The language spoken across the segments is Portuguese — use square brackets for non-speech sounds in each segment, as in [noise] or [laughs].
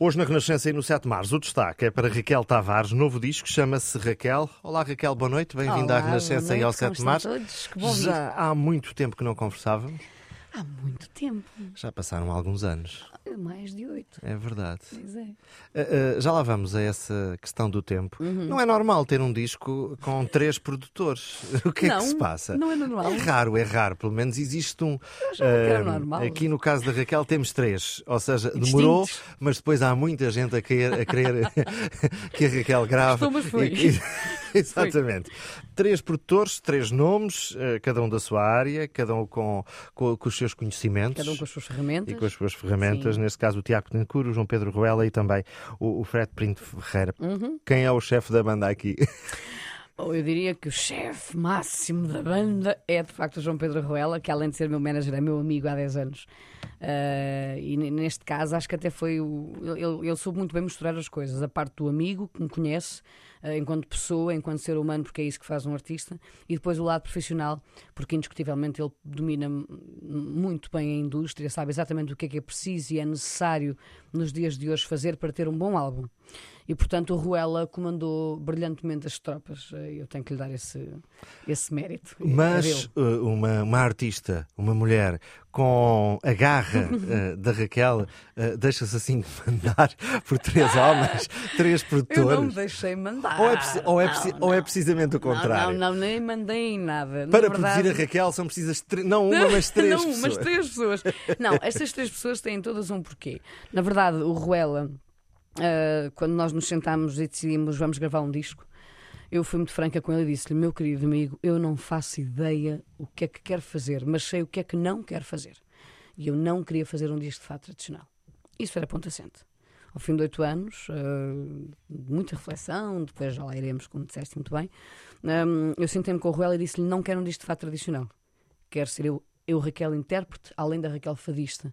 Hoje na Renascença e no 7 de Março, o destaque é para Raquel Tavares, novo disco, chama-se Raquel. Olá Raquel, boa noite, bem-vinda à Renascença e ao 7 de Março. Todos? Que bom Já há muito tempo que não conversávamos. Há muito tempo. Já passaram alguns anos. Mais de oito. É verdade. Pois é. Uh, uh, já lá vamos a essa questão do tempo. Uhum. Não é normal ter um disco com três produtores. [laughs] O que não, é que se passa? Não é normal. É raro, é raro. Pelo menos existe um. Uh, normal. Aqui no caso da Raquel temos três. Ou seja, demorou, mas depois há muita gente a querer, a querer [laughs] [laughs] que a Raquel grave. Estou, mas foi. E- e- Exatamente. Três produtores, três nomes, uh, cada um da sua área, cada um com, com, com os seus conhecimentos. Cada um com as suas ferramentas. E com as suas ferramentas, Sim. neste caso o Tiago Tencourt, o João Pedro Ruela e também o, o Fred Pinto Ferreira. Uhum. Quem é o chefe da banda aqui? [laughs] Ou eu diria que o chefe máximo da banda é de facto o João Pedro Ruela, que além de ser meu manager, é meu amigo há 10 anos. Ah, e neste caso, acho que até foi o. Ele, ele soube muito bem misturar as coisas. A parte do amigo, que me conhece, enquanto pessoa, enquanto ser humano, porque é isso que faz um artista, e depois o lado profissional, porque indiscutivelmente ele domina muito bem a indústria, sabe exatamente o que é que é preciso e é necessário nos dias de hoje fazer para ter um bom álbum. E portanto o Ruela comandou brilhantemente as tropas. Eh, Eu tenho que lhe dar esse, esse mérito. É Mas dele. uh, uma, uma artista, uma mulher com a garra uh, [laughs] da Raquel uh, deixa-se assim mandar por três homens, três eu não me produtores. deixei mandar. Ou é, preci- ou, é Não, não. ou é precisamente o Não, contrário? Não, não, nem mandei nada. Na Para verdade- produzir a Raquel são precisas não uma, mas [laughs] três não, pessoas. mas três pessoas. Não, estas três pessoas têm todas um porquê. Na verdade, o Ruela, ah, quando nós nos sentámos e decidimos vamos gravar um disco, eu fui muito franca com ele e disse-lhe: Meu querido amigo, eu não faço ideia o que é que quero fazer, mas sei o que é que não quero fazer. E eu não queria fazer um disco de fato tradicional. Isso era ponto assente. Ao fim de oito anos, de muita reflexão, depois já lá iremos, como disseste muito bem, ah, eu sentei-me com o Ruela e disse-lhe: Não quero um disco de fato tradicional. Quero ser eu, eu Raquel, intérprete, além da Raquel fadista.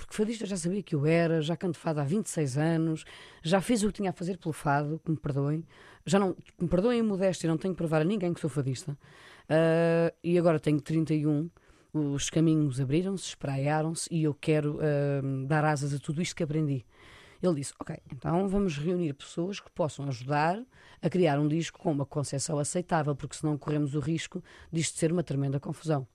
Porque fadista já sabia que eu era, já canto fado há 26 anos, já fiz o que tinha a fazer pelo fado, que me perdoem. Já não, que me perdoem a modéstia, não tenho que provar a ninguém que sou fadista. Ah, e agora tenho 31, os caminhos abriram-se, espraiaram-se e eu quero ah, dar asas a tudo isto que aprendi. Ele disse: Ok, então vamos reunir pessoas que possam ajudar a criar um disco com uma concepção aceitável, porque senão corremos o risco disto ser uma tremenda confusão.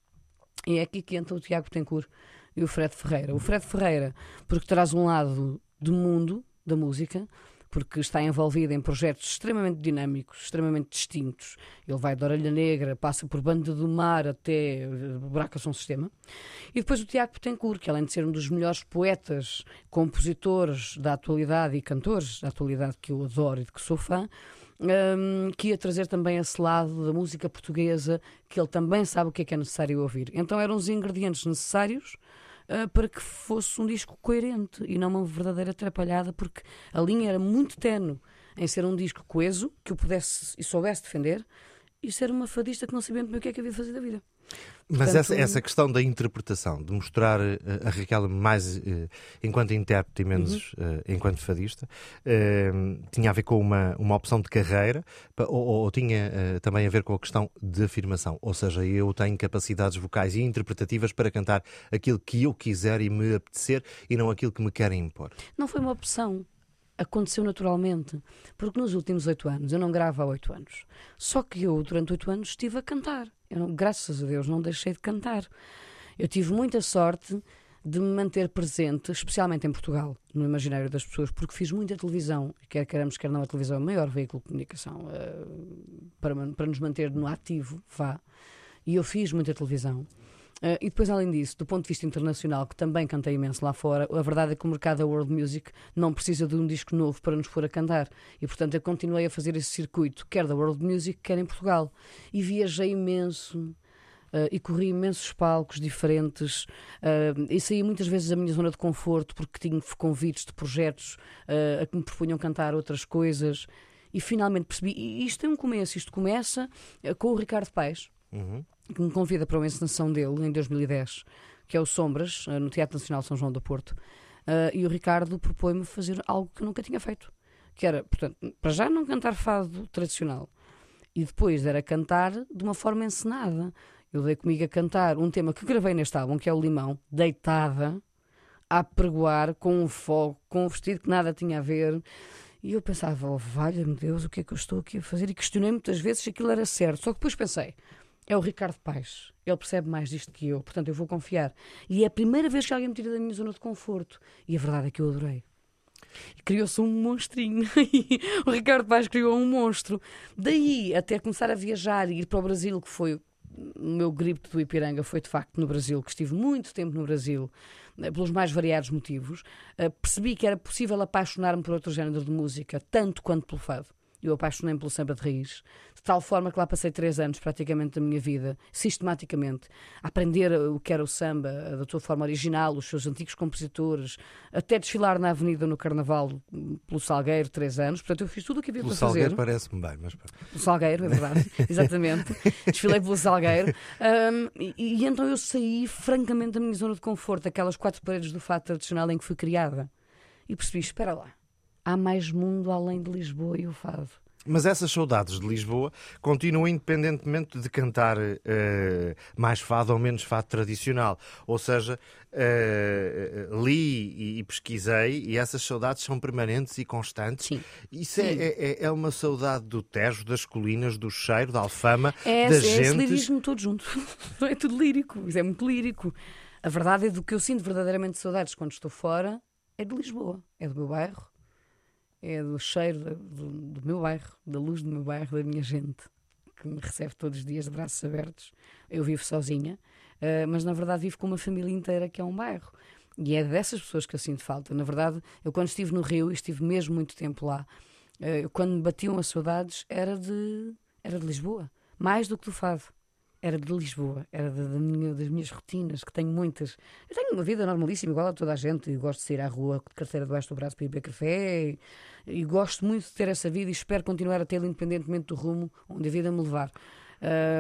E é aqui que entra o Tiago Tencourt e o Fred Ferreira. O Fred Ferreira, porque traz um lado do mundo da música, porque está envolvido em projetos extremamente dinâmicos, extremamente distintos. Ele vai da Orelha Negra, passa por Banda do Mar até eh, Buraca São Sistema. E depois o Tiago Betancourt, que além de ser um dos melhores poetas, compositores da atualidade e cantores da atualidade que eu adoro e de que sou fã, hum, que ia trazer também esse lado da música portuguesa, que ele também sabe o que é que é necessário ouvir. Então eram os ingredientes necessários ah, para que fosse um disco coerente e não uma verdadeira atrapalhada, porque a linha era muito tenue em ser um disco coeso, que eu pudesse e soubesse defender, e ser uma fadista que não sabia bem o que é que havia de fazer da vida. Mas Portanto- essa, essa questão da interpretação, de mostrar eh, a Raquel mais eh, enquanto intérprete e menos Uhum. eh, enquanto fadista, tinha a ver com uma, uma opção de carreira ou, ou tinha também a ver com a questão de afirmação? Ou seja, eu tenho capacidades vocais e interpretativas para cantar aquilo que eu quiser e me apetecer e não aquilo que me querem impor. Não foi uma opção. Aconteceu naturalmente. Porque nos últimos oito anos, eu não gravo há oito anos. Só que eu, durante oito anos, estive a cantar. Eu não- graças a Deus, não deixei de cantar. Eu tive muita sorte de me manter presente, especialmente em Portugal, no imaginário das pessoas, porque fiz muita televisão, quer queremos, quer não, a televisão é o maior veículo de comunicação eh, para, para nos manter no ativo, vá. E eu fiz muita televisão. Uh, e depois, além disso, do ponto de vista internacional, que também cantei imenso lá fora, a verdade é que o mercado da world music não precisa de um disco novo para nos pôr a cantar. E, portanto, eu continuei a fazer esse circuito, quer da world music, quer em Portugal. E viajei imenso. uh, e corri imensos palcos diferentes uh, e saí muitas vezes da minha zona de conforto porque tinha convites de projetos uh, a que me propunham cantar outras coisas e finalmente percebi, e isto é um começo, isto começa com o Ricardo Paes Uhum. Que me convida para uma encenação dele em 2010, que é o Sombras, eh, no Teatro Nacional São João do Porto. Eh, e o Ricardo propõe-me fazer algo que nunca tinha feito. Que era, portanto, para já não cantar fado tradicional. E depois era cantar de uma forma encenada. Eu dei comigo a cantar um tema que gravei neste álbum, que é o Limão, deitada, a pregoar com um fogo, com um vestido que nada tinha a ver. E eu pensava, oh, valha-me Deus, o que é que eu estou aqui a fazer? E questionei muitas vezes se aquilo era certo. Só que depois pensei, é o Ricardo Paes. Ele percebe mais disto que eu, portanto eu vou confiar. E é a primeira vez que alguém me tira da minha zona de conforto. E a verdade é que eu adorei. Criou-se um monstrinho. [laughs] o Ricardo Paes criou um monstro. Daí até começar a viajar e ir para o Brasil, que foi o meu gripe do Ipiranga, foi de facto no Brasil, que estive muito tempo no Brasil, eh, pelos mais variados motivos. Uh, percebi que era possível apaixonar-me por outro género de música, tanto quanto pelo fado. Eu apaixonei-me pelo samba de raiz, de tal forma que lá passei três anos praticamente da minha vida, sistematicamente, a aprender o que era o samba, da sua forma original, os seus antigos compositores, até desfilar na avenida no Carnaval pelo Salgueiro, três anos. Portanto, eu fiz tudo o que havia pelo para Salgueiro fazer. parece-me bem, mas. O Salgueiro, é verdade, [laughs] exatamente. Desfilei pelo Salgueiro. Um, e, e então eu saí francamente da minha zona de conforto, aquelas quatro paredes do fato tradicional em que fui criada. E percebi, espera lá há mais mundo além de Lisboa e o fado. Mas essas saudades de Lisboa continuam independentemente de cantar uh, mais fado ou menos fado tradicional. Ou seja, uh, li e, pesquisei e essas saudades são permanentes e constantes. Sim. Isso é, Sim. É, é, é, uma saudade do Tejo, das colinas, do cheiro, da alfama, é, da é gente. É esse lirismo todo junto. [laughs] é tudo lírico. Isso é muito lírico. A verdade é do que eu sinto verdadeiramente saudades quando estou fora é de Lisboa, é do meu bairro é do cheiro do, do, meu bairro, da luz do meu bairro, da minha gente, que me recebe todos os dias de braços abertos. Eu vivo sozinha, uh, mas na verdade vivo com uma família inteira que é um bairro. E é dessas pessoas que eu sinto falta. Na verdade, eu quando estive no Rio, estive mesmo muito tempo lá, uh, quando me batiam as saudades, era de, era de Lisboa, mais do que do Fado era de Lisboa, era da, da minha, das minhas rotinas, que tenho muitas. Eu tenho uma vida normalíssima, igual a toda a gente, e gosto de sair à rua de carteira debaixo do braço para ir beber café, e, e, gosto muito de ter essa vida e espero continuar a tê-la independentemente do rumo onde a vida me levar.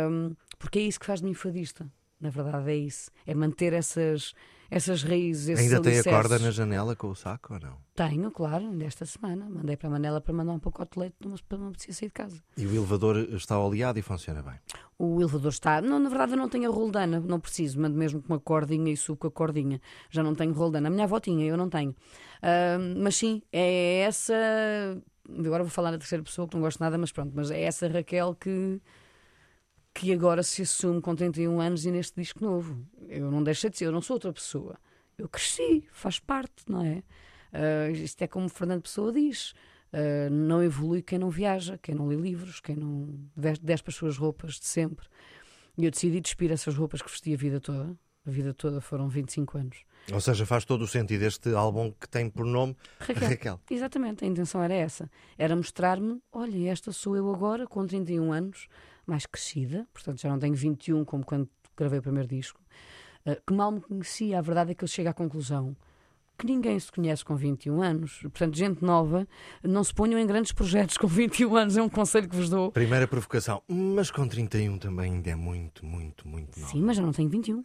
Um, porque é isso que faz de mim fadista. Na verdade, é isso. É manter essas, essas raízes. Ainda alicerces. tem a corda na janela com o saco ou não? Tenho, claro, desta semana. Mandei para a Manela para mandar um pacote de leite, mas não precisa sair de casa. E o elevador está oleado e funciona bem? O elevador está. Não, na verdade, eu não tenho a roldana, não preciso, mando mesmo com uma cordinha e subo com a cordinha. Já não tenho roldana. A minha avó tinha, eu não tenho. Uh, mas sim, é essa. Agora vou falar na terceira pessoa, que não gosto nada, mas pronto, mas é essa Raquel que que agora se assume com 31 anos e neste disco novo. Eu não deixei de ser, eu não sou outra pessoa. Eu cresci, faz parte, não é? Uh, isto é como o Fernando Pessoa diz: uh, não evolui quem não viaja, quem não lê livros, quem não despe as suas roupas de sempre. E eu decidi despir essas roupas que vesti a vida toda. A vida toda foram 25 anos. Ou seja, faz todo o sentido este álbum que tem por nome Raquel. Raquel. Exatamente, a intenção era essa. Era mostrar-me: olha, esta sou eu agora, com 31 anos, mais crescida, portanto já não tenho 21 como quando gravei o primeiro disco, uh, que mal me conhecia. A verdade é que eu chego à conclusão que ninguém se conhece com 21 anos. Portanto, gente nova, não se ponham em grandes projetos com 21 anos, é um conselho que vos dou. Primeira provocação, mas com 31 também ainda é muito, muito, muito novo. Sim, mas já não tenho 21.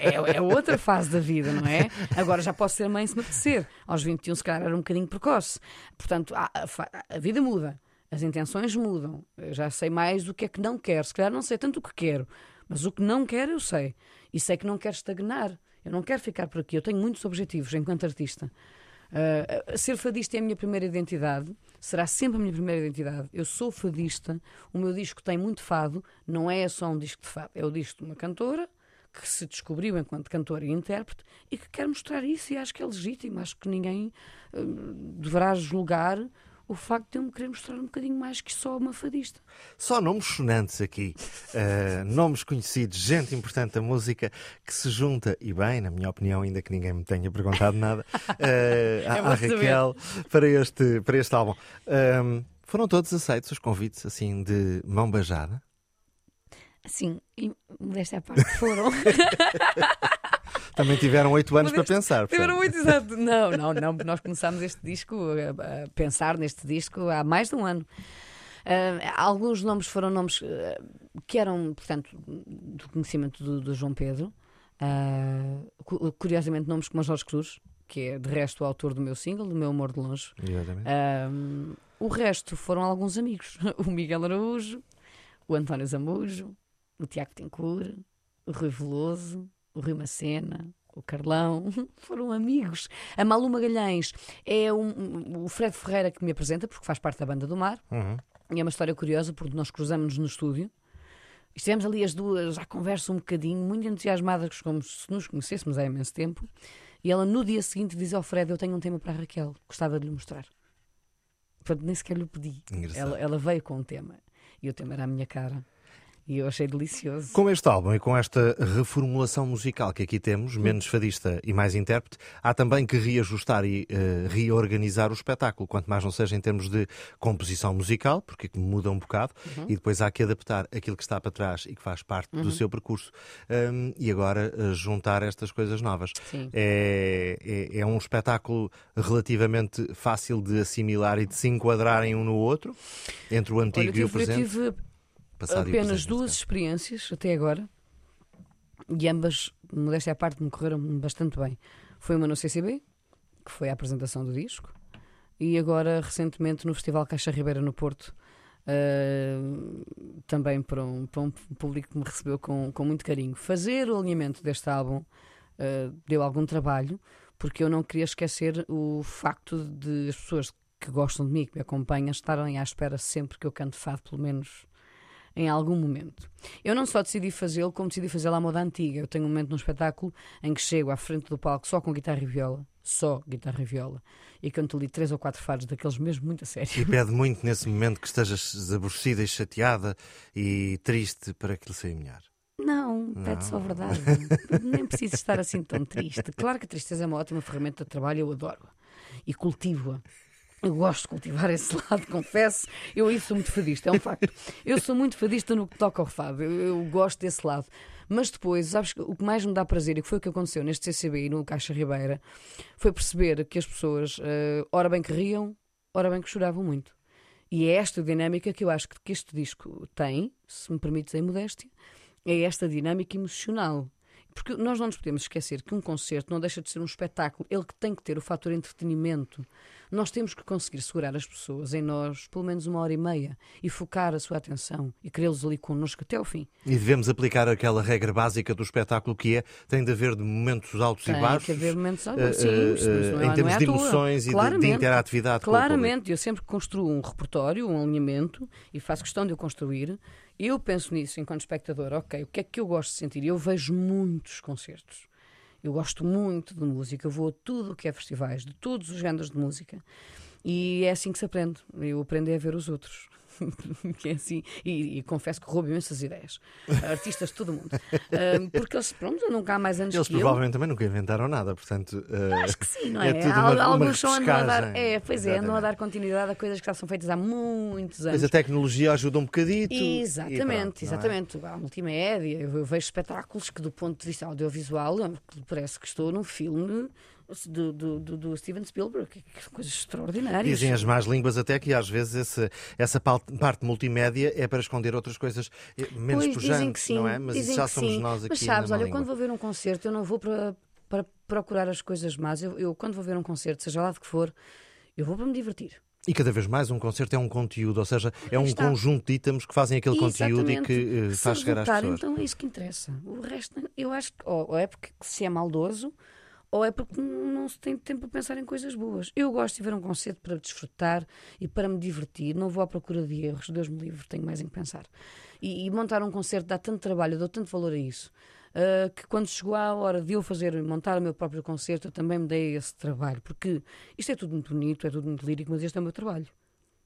é, é, outra fase da vida, não é? Agora já posso ser mãe se me apetecer. Aos 21, se calhar, era um bocadinho precoce. Portanto, a, a, a vida muda. As intenções mudam. Eu já sei mais do que é que não quero. Se calhar não sei tanto o que quero, mas o que não quero eu sei. E sei que não quero estagnar. Eu não quero ficar por aqui. Eu tenho muitos objetivos enquanto artista. Uh, ser fadista é a minha primeira identidade, será sempre a minha primeira identidade. Eu sou fadista, o meu disco tem muito fado, não é só um disco de fado, é o disco de uma cantora que se descobriu enquanto cantora e intérprete e que quer mostrar isso e acho que é legítimo. Acho que ninguém uh, deverá julgar o facto de eu me querer mostrar um bocadinho mais que só uma fadista. Só nomes sonantes aqui, uh, nomes conhecidos, gente importante da música que se junta, e bem, na minha opinião, ainda que ninguém me tenha perguntado nada, uh, à, à Raquel para este, para este álbum. Um, foram todos aceitos os convites, assim, de mão beijada? Sim, e desta parte foram. [laughs] Também tiveram oito anos para pensar. Tiveram oito, exato. Não, não, não. Nós começámos este disco, a, pensar neste disco há mais de um ano. Uh, alguns nomes foram nomes uh, que eram, portanto, do conhecimento do, do João Pedro. Uh, curiosamente, nomes como Jorge Cruz, que é de resto o autor do meu single, do meu Amor de Longe. o resto foram alguns amigos: [laughs] o Miguel Araújo, o António Zamujo, o Tiago Tencourt, o Rui Veloso, o Rui Macena, o Carlão, [laughs] foram amigos. A Malu Magalhães é um, um, o Fred Ferreira que me apresenta, porque faz parte da Banda do Mar. Uhum. E é uma história curiosa, porque nós cruzamos-nos no estúdio. Estivemos ali as duas à conversa um bocadinho, muito entusiasmadas, como se nos conhecêssemos há imenso tempo. E ela, no dia seguinte, diz ao Fred: Eu tenho um tema para a Raquel, gostava de lhe mostrar. Portanto, nem sequer lhe pedi. Ela, ela veio com um tema. E o tema era a minha cara. E eu achei delicioso. Com este álbum e com esta reformulação musical que aqui temos, menos fadista e mais intérprete, há também que reajustar e uh, reorganizar o espetáculo, quanto mais não seja em termos de composição musical, porque muda um bocado, uhum. e depois há que adaptar aquilo que está para trás e que faz parte uhum. do seu percurso. Um, e agora uh, juntar estas coisas novas. É, é, é, um espetáculo relativamente fácil de assimilar e de se enquadrarem um no outro, entre o antigo Olha, e o presente. Eu tive Passado apenas duas experiências até agora e ambas, modéstia à parte, me correram bastante bem. Foi uma no CCB, que foi a apresentação do disco, e agora, recentemente, no Festival Caixa Ribeira no Porto, uh, também para um, para um público que me recebeu com, com muito carinho. Fazer o alinhamento deste álbum uh, deu algum trabalho, porque eu não queria esquecer o facto de as pessoas que gostam de mim, que me acompanham, estarem à espera sempre que eu canto fado, pelo menos em algum momento. Eu não só decidi fazê-lo, como decidi fazê-lo à moda antiga. Eu tenho um momento no espetáculo em que chego à frente do palco só com guitarra e viola, só guitarra e viola, e canto ali três ou quatro fados daqueles mesmo muito a sério. E pede muito nesse momento que estejas aborrecida e chateada e triste para que lhe saia melhor. Não, pede só a verdade. Nem preciso estar assim tão triste. Claro que a tristeza é uma ótima ferramenta de trabalho, eu adoro e cultivo-a. Eu gosto de cultivar esse [laughs] lado, confesso. Eu aí sou muito fadista, é um facto. Eu sou muito fadista no que toca ao fado. Eu, eu, gosto desse lado. Mas depois, sabes, o que mais me dá prazer, e que foi o que aconteceu neste CCB e no Caixa Ribeira, foi perceber que as pessoas, uh, ora bem que riam, ora bem que choravam muito. E é esta dinâmica que eu acho que este disco tem, se me permites a modéstia, é esta dinâmica emocional. Porque nós não nos podemos esquecer que um concerto não deixa de ser um espetáculo, ele que tem que ter o fator entretenimento. Nós temos que conseguir segurar as pessoas em nós pelo menos uma hora e meia e focar a sua atenção e querê-los ali connosco até ao fim. E devemos aplicar aquela regra básica do espetáculo que é tem de haver momentos altos tem e baixos. Tem que haver momentos altos, uh, sim, uh, uh, em termos é de emoções e de, de, interatividade. Claramente, eu sempre construo um repertório, um alinhamento e faço questão de o construir. Eu penso nisso enquanto espectador, ok, o que é que eu gosto de sentir? Eu vejo muitos concertos. Eu gosto muito de música, eu vou a tudo o que é festivais, de todos os géneros de música. E é assim que se aprende. Eu aprendo a ver os outros. [laughs] que é assim, e, e, confesso que roubo imensas ideias. Artistas de todo o mundo. Uh, porque eles, pronto, nunca há mais anos eles que provavelmente eu. também nunca inventaram nada, portanto. Uh, Acho que sim, não é? é uma, Alguns são andam a dar. É, pois é, andam a dar continuidade a coisas que já são feitas há muitos anos. Mas a tecnologia ajuda um bocadito. Exatamente, pronto, exatamente. É? Há multimédia, eu vejo espetáculos que, do ponto de vista audiovisual, parece que estou num filme do, do, do, Steven Spielberg, que, coisas extraordinárias. Dizem as más línguas até que às vezes esse, essa parte multimédia é para esconder outras coisas eh, menos pois, pujantes, sim, não é? Mas isso já somos sim. nós aqui. Mas sabes, olha, língua. quando vou ver um concerto, eu não vou para, para procurar as coisas más. Eu, eu, quando vou ver um concerto, seja lá de que for, eu vou para me divertir. E cada vez mais um concerto é um conteúdo, ou seja, é um Está. conjunto de itens que fazem aquele Exatamente. conteúdo e que uh, faz chegar às pessoas. Então é isso que interessa. O resto, eu acho que ou é porque se é maldoso ou é porque não se tem tempo para pensar em coisas boas. Eu gosto de ver um concerto para desfrutar e para me divertir, não vou à procura de erros, Deus me livre, tenho mais em que pensar. E, e montar um concerto dá tanto trabalho, eu dou tanto valor a isso. Uh, que quando chegou a hora de eu fazer, montar o meu próprio concerto, eu também me dei esse trabalho, porque isto é tudo muito bonito, é tudo muito lírico, mas este é o meu trabalho.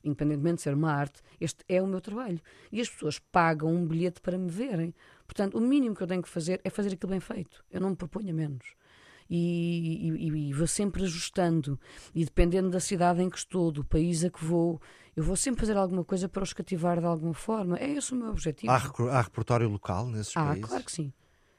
Independentemente de ser uma arte, este é o meu trabalho. E as pessoas pagam um bilhete para me verem. Portanto, o mínimo que eu tenho que fazer é fazer aquilo bem feito. Eu não me proponho a menos e, e, e, vou sempre ajustando. E dependendo da cidade em que estou, do país a que vou, eu vou sempre fazer alguma coisa para os cativar de alguma forma. É esse o meu objetivo. Há, há repertório local nesses ah, países? claro que sim.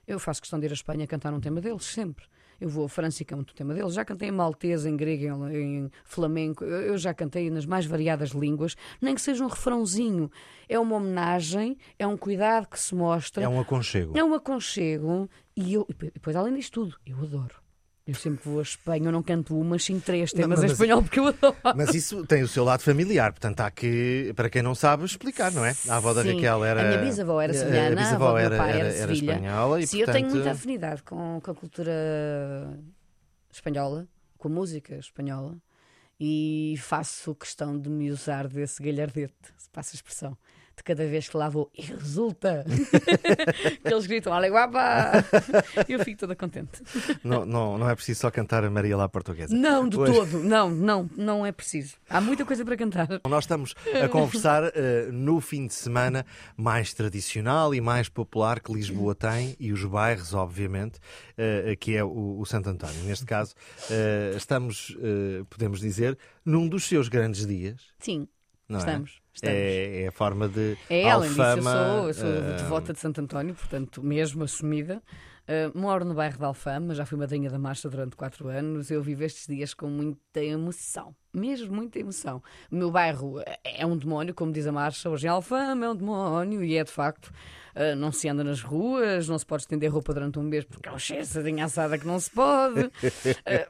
Eu faço questão de ir à Espanha cantar um tema deles, sempre. Eu vou a França e canto um tema deles. Já cantei em maltese, em grego, em, em flamenco. Eu já cantei nas mais variadas línguas. Nem que seja um refrãozinho. É uma homenagem, é um cuidado que se mostra. É um aconchego. É um aconchego. E, eu, e depois, além disto tudo, eu adoro. Eu sempre vou a Espanha, eu não canto uma, sim três temas mas- em espanhol porque eu adoro. Mas isso tem o seu lado familiar, portanto há que, para quem não sabe, explicar, não é? A avó da Sim. Raquel era. A minha bisavó era sevilhana, a a bisavó avó do meu era, pai era era, espanhola e Sim, eu portanto. tenho muita afinidade com, com a cultura espanhola, com a música espanhola, e faço questão de me usar desse galhardete, se passa a expressão, de cada vez que lá vou, e resulta [laughs] que eles gritam, olha guapa! E eu fico toda contente. Não, não, não é preciso só cantar a Maria lá portuguesa. Não, de Pois. todo, não, não, não é preciso. Há muita coisa para cantar. Nós estamos a conversar eh, no fim de semana mais tradicional e mais popular que Lisboa tem e os bairros, obviamente, eh, que é o, o Santo António. Neste caso, eh, estamos, podemos dizer, num dos seus grandes dias. Sim, Não estamos. É? estamos. É, é a forma de. É, além disso, eu Alfama, sou, eu sou eh, devota de Santo António, portanto, mesmo assumida. Uh, moro no bairro de Alfama, já fui madrinha da marcha durante quatro anos. Eu vivo estes dias com muita emoção, mesmo muita emoção. O meu bairro é- é um demónio, como diz a marcha, hoje em Alfama é um demónio, e é de facto. Uh, não se anda nas ruas, não se pode estender roupa durante um mês porque é um cheiro de assada que não se pode. Uh,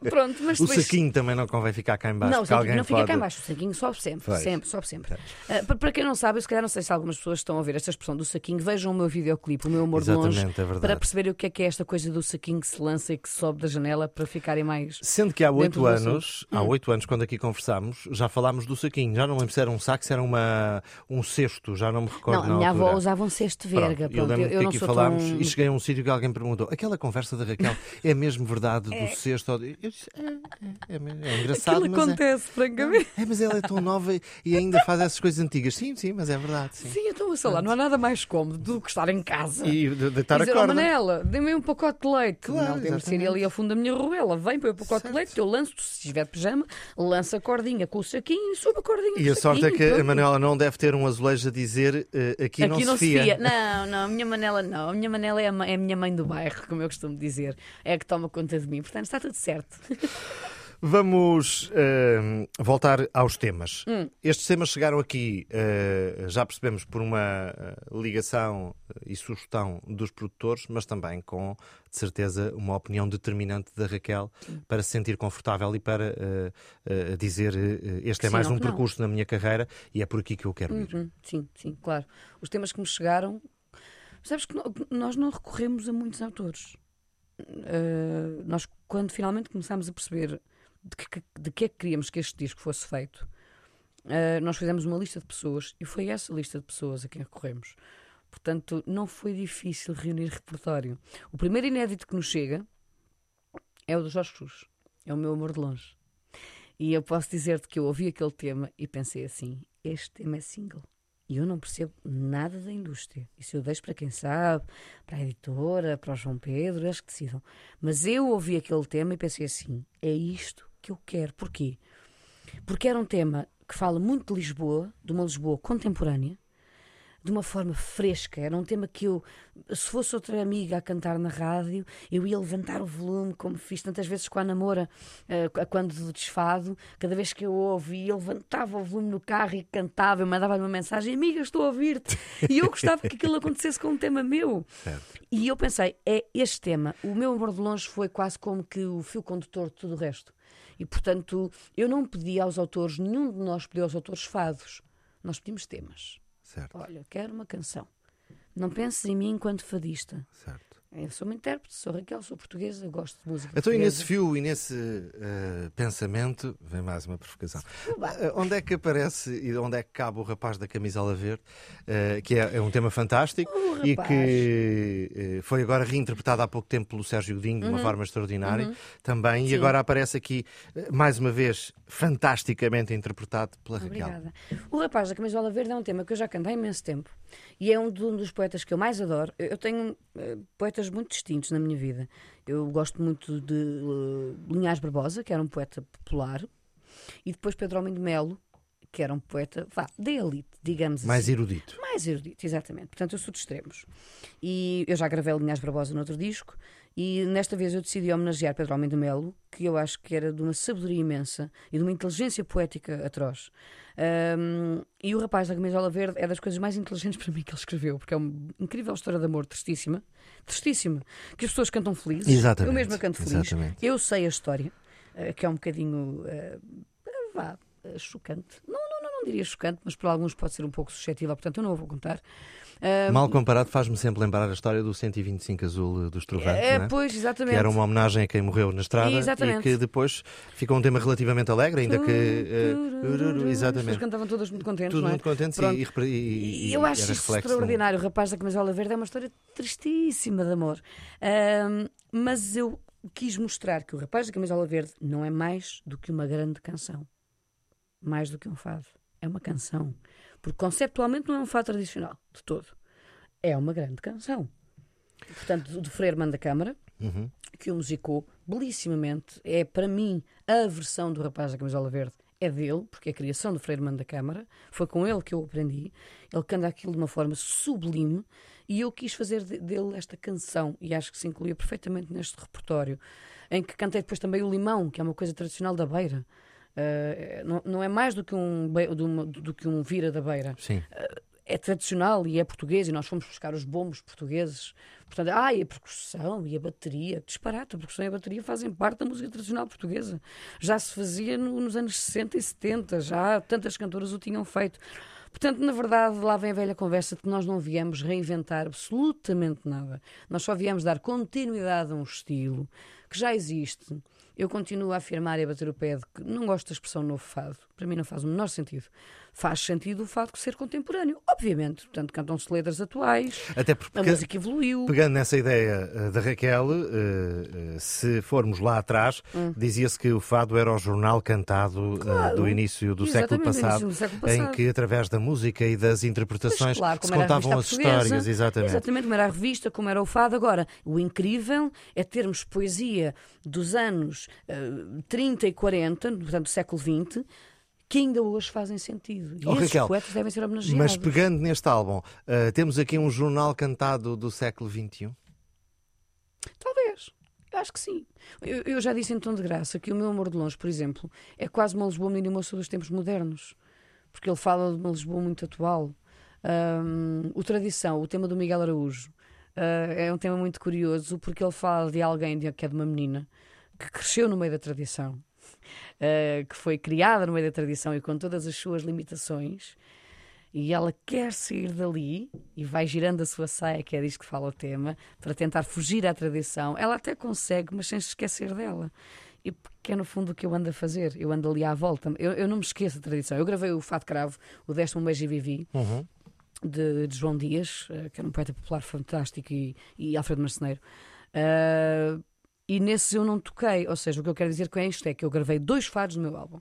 [laughs] pronto, mas O depois... saquinho também não convém ficar cá em baixo. Não, o saquinho não fica pode... cá em baixo, o saquinho sobe sempre, Pois. sempre, sobe sempre. Ah, para, quem não sabe, eu se calhar não sei se algumas pessoas estão a ouvir esta expressão do saquinho, vejam o meu videoclipe, o meu amor de longe, Exatamente, é para perceberem o que é que é esta coisa do saquinho que se lança e que sobe da janela para ficarem mais. Sendo que há oito anos, há Hum. oito anos, quando aqui conversámos, já falámos do saquinho. Já não lembro se era um saco, se era uma, um cesto, já não me recordo. não, a minha avó usava um cesto Pronto, eu Pronto, lembro eu, que eu não aqui falámos tão... e cheguei a um sítio que alguém perguntou: aquela conversa da Raquel [laughs] é mesmo verdade do cesto? Eu disse: é, é, é, é engraçado, Aquilo mas é, acontece, francamente. é, mas ela é tão nova e- ainda faz essas coisas antigas. Sim, sim, mas é verdade. Sim. Sim, então, sei lá, não há nada mais cómodo do que estar em casa. E de, de a oh, corda. Manela, dê-me um pacote de leite. Claro, não, temos de ali ao fundo da minha ruela. Vem para o pacote Certo. de leite, eu lanço, se estiver de pijama, lança a cordinha com o saquinho e subo a cordinha E a o sorte é saquinho, que a. Manuela não deve ter um azulejo a dizer eh, aqui, Aqui não, se fia. Não, não, a minha Manela não. A minha Manela é a, é a minha mãe do bairro, como eu costumo dizer. É a que toma conta de mim. Portanto, está tudo certo. [laughs] Vamos eh, voltar aos temas. Hum. Estes temas chegaram aqui, eh, já percebemos, por uma eh, ligação e sugestão dos produtores, mas também com, de certeza, uma opinião determinante da Raquel para se sentir confortável e para eh, dizer este é mais um não. percurso na minha carreira e é por aqui que eu quero ir. Uhum, Sim, sim, claro. Os temas que me chegaram. Sabes que nós não recorremos a muitos autores. Uh, nós, quando finalmente começámos a perceber de que, de que é que queríamos que este disco fosse feito, uh, nós fizemos uma lista de pessoas e foi essa lista de pessoas a quem recorremos. Portanto, não foi difícil reunir repertório. O primeiro inédito que nos chega é o do Jorge Cruz. É o meu amor de longe. E eu posso dizer-te que eu ouvi aquele tema e pensei assim: este tema é single. E eu não percebo nada da indústria. Isso eu deixo para quem sabe, para a editora, para o João Pedro, eles que decidam. Mas eu ouvi aquele tema e pensei assim: é isto que eu quero. Porquê? Porque era um tema que fala muito de Lisboa, de uma Lisboa contemporânea, de uma forma fresca. Era um tema que eu, se fosse outra amiga a cantar na rádio, eu ia levantar o volume, como fiz tantas vezes com a namora, eh, quando do desfado. Cada vez que eu ouvia, eu levantava o volume no carro e cantava. Eu mandava-lhe uma mensagem: Amiga, estou a ouvir-te. [laughs] E eu gostava que aquilo acontecesse com um tema meu. Certo. E eu pensei: é este tema. O meu amor de longe foi quase como que o fio condutor de tudo o resto. E portanto, eu não pedi aos autores, nenhum de nós pediu aos autores fados. Nós pedimos temas. Certo, Olha, quero uma canção. Não penses em mim enquanto fadista. certo. Eu sou uma intérprete, sou Raquel, sou portuguesa, gosto de música. Então, e nesse fio e nesse eh, pensamento, vem mais uma provocação. Eh, onde é que aparece e onde é que cabe o rapaz da camisola verde, eh, que é, é um tema fantástico O e rapaz. que eh, foi agora reinterpretado há pouco tempo pelo Sérgio Godinho de uma Uhum. forma extraordinária também, e agora aparece aqui, eh, mais uma vez, fantasticamente interpretado pela Raquel. Obrigada. O Rapaz da Camisola Verde é um tema que eu já cantei há imenso tempo e é um, de- um dos poetas que eu mais adoro. Eu tenho eh, poetas muito distintos na minha vida. Eu gosto muito de Linhares Barbosa, que era um poeta popular, e depois Pedro Homem de Melo, que era um poeta vá, de elite, digamos Mais assim. erudito. Mais erudito, exatamente. Portanto, eu sou de extremos. E eu já gravei Linhares Barbosa no outro disco E nesta vez eu decidi homenagear Pedro Almeida Melo, que eu acho que era de uma sabedoria imensa e de uma inteligência poética atroz. Um, e o rapaz da camisola verde é das coisas mais inteligentes para mim que ele escreveu, porque é uma incrível história de amor tristíssima, tristíssima, que as pessoas cantam felizes. Exatamente. Eu mesma canto feliz. Exatamente. Eu sei a história, uh, que é um bocadinho uh, vá, chocante. Não, não, diria chocante, mas para alguns pode ser um pouco suscetível, portanto eu não a vou contar. Mal comparado, faz-me sempre lembrar a história do 125 Azul dos Trovantes, é, é? Pois, exatamente. que era uma homenagem a quem morreu na estrada Exatamente. e que depois ficou um tema relativamente alegre, ainda que. eh, As pessoas exatamente. cantavam todas muito contentes, Tudo é? muito contentes e, e, e, e eu acho isso um- extraordinário. O rapaz da camisola verde é uma história tristíssima de amor. Ahm, mas eu quis mostrar que o rapaz da camisola verde não é mais do que uma grande canção. Mais do que um fado. É uma canção. Porque conceptualmente não é um fado tradicional, de todo. É uma grande canção. Portanto, do Freire Manda Câmara, Uhum. que o musicou belíssimamente. É, para mim, a versão do Rapaz da Camisola Verde é dele, porque é a criação do Freire Mano da Câmara. Foi com ele que eu aprendi. Ele canta aquilo de uma forma sublime e eu quis fazer de- dele esta canção e acho que se incluía perfeitamente neste repertório, em que cantei depois também o Limão, que é uma coisa tradicional da Beira. Ah, não, não é mais do que um, do, do que um vira da Beira Sim. é tradicional e é português e nós fomos buscar os bombos portugueses. Portanto, ah, e a percussão e a bateria, disparate, a percussão e a bateria fazem parte da música tradicional portuguesa. Já se fazia no- nos anos 60 e 70, já tantas cantoras o tinham feito. Portanto, na verdade, lá vem a velha conversa de que nós não viemos reinventar absolutamente nada. Nós só viemos dar continuidade a um estilo que já existe. Eu continuo a afirmar e a bater o pé de que não gosto da expressão novo fado. Para mim não faz o menor sentido. Faz sentido o fado ser contemporâneo. Obviamente. Portanto, cantam-se letras atuais, Até porque, a música evoluiu. pegando nessa ideia eh, da Raquel, eh, eh, se formos lá atrás, dizia-se que o fado era o jornal cantado Hum. Claro. do início do século passado, do século em passado. que, através da música e das interpretações, Mas, claro, se contavam as histórias. Exatamente. Exatamente, como era a revista, como era o fado. Agora, o incrível é termos poesia dos anos eh, 30 e 40, portanto do século XX, que ainda hoje fazem sentido. E Oh, esses Raquel, poetas devem ser homenageados. Mas pegando neste álbum, eh, temos aqui um jornal cantado do século XXI. Talvez. Eu acho que sim. Eu, eu já disse em tom de graça que o meu amor de longe, por exemplo, é quase uma Lisboa menina moça dos tempos modernos. Porque ele fala de uma Lisboa muito atual. Ahm, o Tradição, o tema do Miguel Araújo, ah, é um tema muito curioso porque ele fala de alguém de- que é de uma menina que cresceu no meio da tradição, ah, que foi criada no meio da tradição e com todas as suas limitações. E ela quer sair dali e vai girando a sua saia, que é disto que fala o tema, para tentar fugir à tradição. Ela até consegue, mas sem se esquecer dela. E que é no fundo o que eu ando a fazer. Eu ando ali à volta. Eu, eu não me esqueço da tradição. Eu gravei o Fato Cravo, o um Beijo e Vivi, Uhum. de, de João Dias, eh, que era um poeta popular fantástico, e, e Alfredo Marceneiro. Ah, e nesses eu não toquei. Ou seja, o que eu quero dizer com isto é que eu gravei dois fados no meu álbum.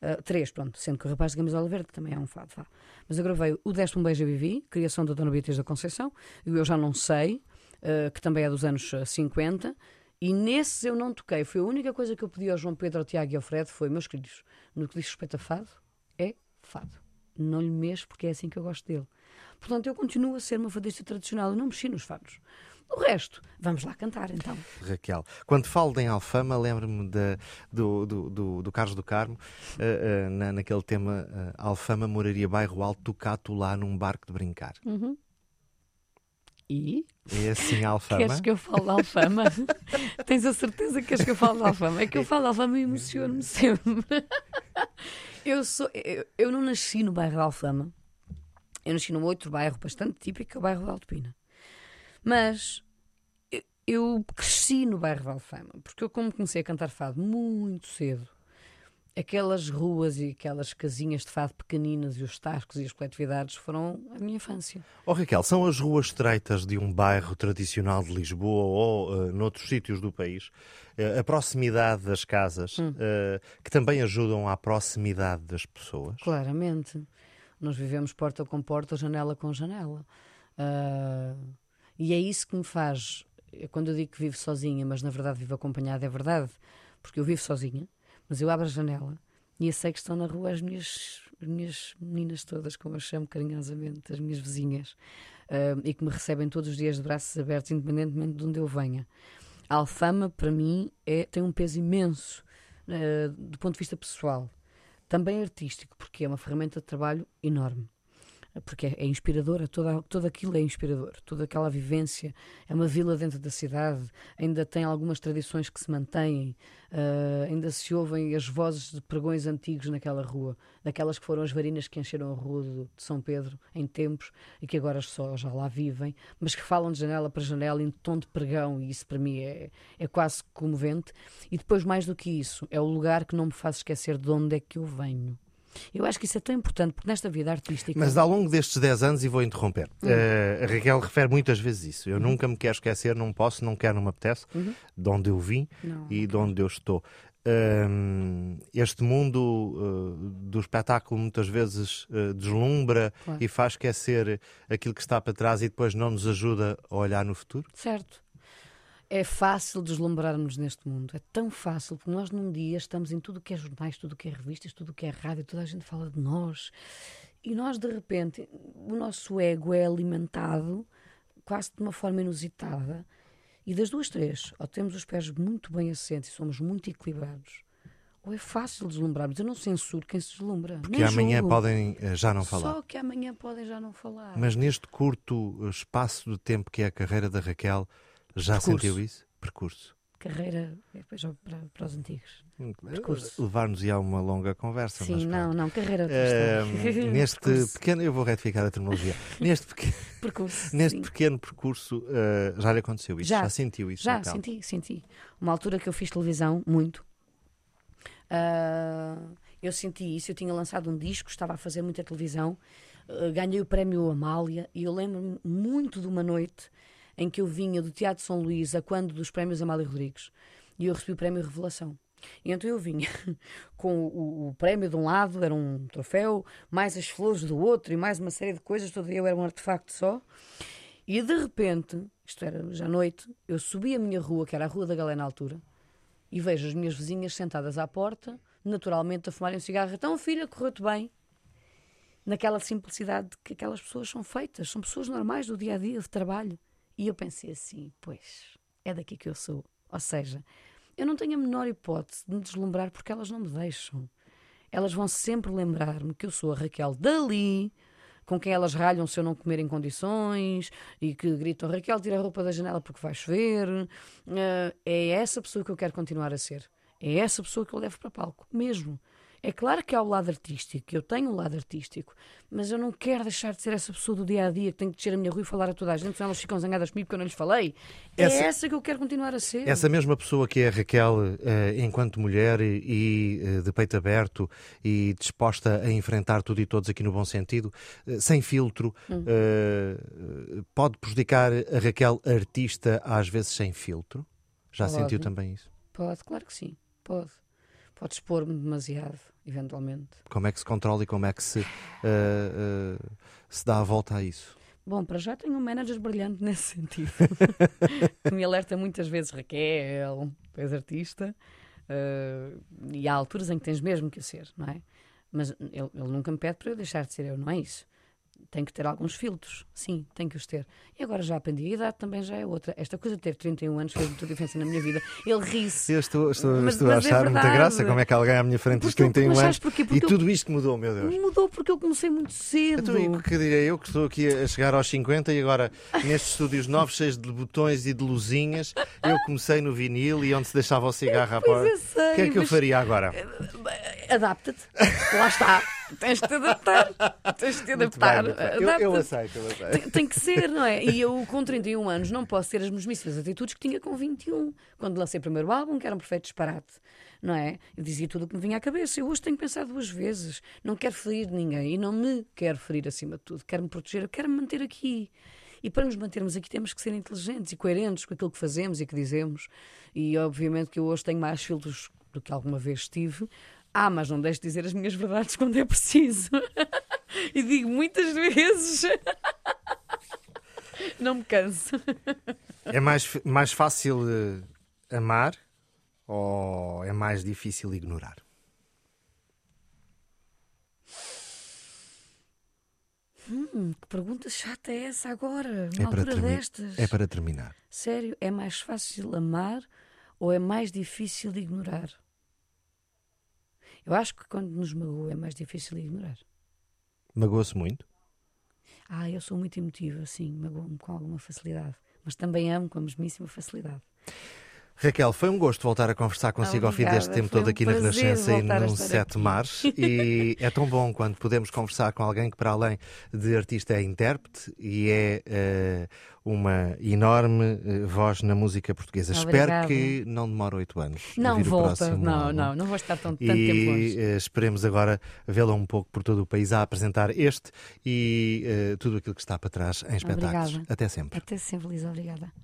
Uh, três, pronto, sendo que o rapaz de camisola verde também é um fado, vá. Mas eu gravei o Deste um Beijo Vivi, criação da Dona Beatriz da Conceição, e Eu Já Não Sei, uh, que também é dos anos uh, 50, e nesses eu não toquei. Foi a única coisa que eu pedi ao João Pedro, ao Tiago e ao Fred, foi, meus queridos, no que diz respeito a fado, é fado. Não lhe mexo porque é assim que eu gosto dele. Portanto, eu continuo a ser uma fadista tradicional, eu não mexi nos fados. O resto, vamos lá cantar então. Raquel. Quando falo em Alfama, lembro-me do, do, do, do Carlos do Carmo, eh, eh, na, naquele tema eh, Alfama, moraria bairro alto, tocato lá num barco de brincar. E? É assim Alfama? Queres que eu fale de Alfama? [laughs] Tens a certeza que queres que eu fale de Alfama? É que eu falo de Alfama e emociono-me sempre. [laughs] Eu, sou, eu, eu não nasci no bairro de Alfama. Eu nasci num outro bairro bastante típico, que é o bairro de Altopina. Mas eu, eu cresci no bairro de Alfama, porque eu, como comecei a cantar fado muito cedo, aquelas ruas e aquelas casinhas de fado pequeninas e os tascos e as coletividades foram a minha infância. Oh Raquel, são as ruas estreitas de um bairro tradicional de Lisboa ou eh, noutros sítios do país, eh, a proximidade das casas, Hum. eh, que também ajudam à proximidade das pessoas? Claramente. Nós vivemos porta com porta, janela com janela. Ah, e é isso que me faz. Quando eu digo que vivo sozinha, mas na verdade vivo acompanhada, é verdade. Porque eu vivo sozinha, mas eu abro a janela e eu sei que estão na rua as minhas, as minhas meninas todas, como eu chamo carinhosamente, as minhas vizinhas, ah, e que me recebem todos os dias de braços abertos, independentemente de onde eu venha. A Alfama, para mim, é, tem um peso imenso uh, do ponto de vista pessoal. Também artístico, porque é uma ferramenta de trabalho enorme porque é, é inspiradora, toda, tudo aquilo é inspirador, toda aquela vivência. É uma vila dentro da cidade, ainda tem algumas tradições que se mantêm, uh, ainda se ouvem as vozes de pregões antigos naquela rua, daquelas que foram as varinas que encheram a rua de, de São Pedro em tempos e que agora só já lá vivem, mas que falam de janela para janela em tom de pregão, e isso para mim é, é quase comovente. E depois, mais do que isso, é o lugar que não me faz esquecer de onde é que eu venho. Eu acho que isso é tão importante, porque nesta vida artística. Mas ao longo destes 10 anos, e vou interromper, uhum. uh, a Raquel refere muitas vezes isso. Eu uhum. nunca me quero esquecer, não posso, não quero, não me apetece, uhum. de onde eu vim não. e de onde eu estou. Uh, este mundo uh, do espetáculo muitas vezes uh, deslumbra claro. e faz esquecer aquilo que está para trás e depois não nos ajuda a olhar no futuro? Certo. É fácil deslumbrarmos neste mundo. É tão fácil, porque nós num dia estamos em tudo o que é jornais, tudo o que é revistas, tudo o que é rádio, toda a gente fala de nós. E nós, de repente, o nosso ego é alimentado quase de uma forma inusitada. E das duas, três, ou temos os pés muito bem assentes e somos muito equilibrados, ou é fácil deslumbrarmos. Eu não censuro quem se deslumbra. Porque amanhã julgo. podem eh, já não falar. Só que amanhã podem já não falar. Mas neste curto espaço de tempo que é a carreira da Raquel, já Percurso. sentiu isso? Percurso. Carreira, é depois para, para os antigos. Levar-nos a uma longa conversa. Sim, não, não, carreira uh, [laughs] Neste percurso. pequeno, eu vou retificar a terminologia. [laughs] Neste, [laughs] pequeno, percurso, neste pequeno percurso, uh, já lhe aconteceu isso? Já, já sentiu isso? Já, senti, senti. Uma altura que eu fiz televisão, muito. Uh, eu senti isso, eu tinha lançado um disco, estava a fazer muita televisão, uh, ganhei o prémio Amália e eu lembro-me muito de uma noite em que eu vinha do Teatro São Luís a quando dos prémios Amália Rodrigues e eu recebi o prémio Revelação. E então eu vinha [laughs] com o, o, prémio de um lado, era um troféu, mais as flores do outro e mais uma série de coisas, todo eu era um artefacto só. E de repente, isto era já noite, eu subi a minha rua, que era a Rua da Galé na altura, e vejo as minhas vizinhas sentadas à porta, naturalmente a fumarem um cigarro. Então, filha, correu-te bem. Naquela simplicidade que aquelas pessoas são feitas, são pessoas normais do dia a dia, de trabalho. E eu pensei assim: pois, é daqui que eu sou. Ou seja, eu não tenho a menor hipótese de me deslumbrar porque elas não me deixam. Elas vão sempre lembrar-me que eu sou a Raquel dali, com quem elas ralham se eu não comer em condições e que gritam: Raquel, tira a roupa da janela porque vai chover. Uh, é essa pessoa que eu quero continuar a ser. É essa pessoa que eu levo para palco, mesmo. É claro que há o lado artístico, eu tenho o um lado artístico, mas eu não quero deixar de ser essa pessoa do dia a dia que tem que descer a minha rua e falar a toda a gente, senão elas ficam zangadas comigo porque eu não lhes falei. É essa, é essa que eu quero continuar a ser. Essa mesma pessoa que é a Raquel, uh, enquanto mulher e, e uh, de peito aberto e disposta a enfrentar tudo e todos aqui no bom sentido, uh, sem filtro, hum. pode prejudicar a Raquel artista às vezes sem filtro? Já pode. sentiu também isso? Pode, claro que sim, pode pode expor-me demasiado, eventualmente. Como é que se controla e como é que se, uh, uh, se dá a volta a isso? Bom, para já tenho um manager brilhante [laughs] nesse sentido, que [laughs] me alerta muitas vezes, Raquel, és artista, uh, e há alturas em que tens mesmo que ser, não é? Mas ele, ele nunca me pede para eu deixar de ser eu, não é isso? Tem que ter alguns filtros, sim, tem que os ter. E agora já aprendi, a idade também já é outra. Esta coisa de ter 31 anos fez muita diferença na minha vida. Ele ri-se. Eu estou, estou, mas, estou mas a é achar é muita graça como é que alguém à minha frente diz 31 anos porque, porque e tudo isto mudou, meu Deus. Mudou porque eu comecei muito cedo. Então, que diria eu que estou aqui a chegar aos 50 e agora nestes estúdios novos, cheios de botões e de luzinhas, eu comecei no vinil e onde se deixava o cigarro à porta. O que é que eu faria agora? Adapta-te. Lá está. Tens de te adaptar. Tens de te adaptar. Bem, eu, eu, aceito, eu aceito. Tem, tem, que ser, não é? E eu, com 31 anos, não posso ter as mesmíssimas atitudes que tinha com 21, quando lancei o primeiro álbum, que era um perfeito disparate. Não é? Eu dizia tudo o que me vinha à cabeça. Eu hoje tenho que pensar duas vezes. Não quero ferir ninguém e não me quero ferir acima de tudo. Quero me proteger, eu quero me manter aqui. E para nos mantermos aqui temos que ser inteligentes e coerentes com aquilo que fazemos e que dizemos. E obviamente que eu hoje tenho mais filtros do que alguma vez tive, ah, mas não deixo de dizer as minhas verdades quando é preciso. [laughs] e digo muitas vezes. [laughs] não me canso. É mais, mais fácil uh, amar ou é mais difícil ignorar? Hum, que pergunta chata é essa agora, É na para, altura destas? é para terminar. Sério, é mais fácil amar ou é mais difícil ignorar? Eu acho que quando nos magoa é mais difícil de ignorar. Magoa-se muito? Ah, eu sou muito emotiva, sim, magoa-me com alguma facilidade. Mas também amo com a mesmíssima facilidade. Raquel, foi um gosto voltar a conversar consigo ao fim Obrigada, deste tempo todo um aqui na Renascença e no Sete. Mares. [laughs] E é tão bom quando podemos conversar com alguém que, para além de artista, é intérprete e é eh, uma enorme eh, voz na música portuguesa. Obrigada. Espero que não demore oito anos. Não volta, não, não, não vou estar tão, tanto tempo longe. E eh, esperemos agora vê-la um pouco por todo o país a apresentar este e eh, tudo aquilo que está para trás em espetáculos. Obrigada. Até sempre. Até sempre, Lisa, obrigada.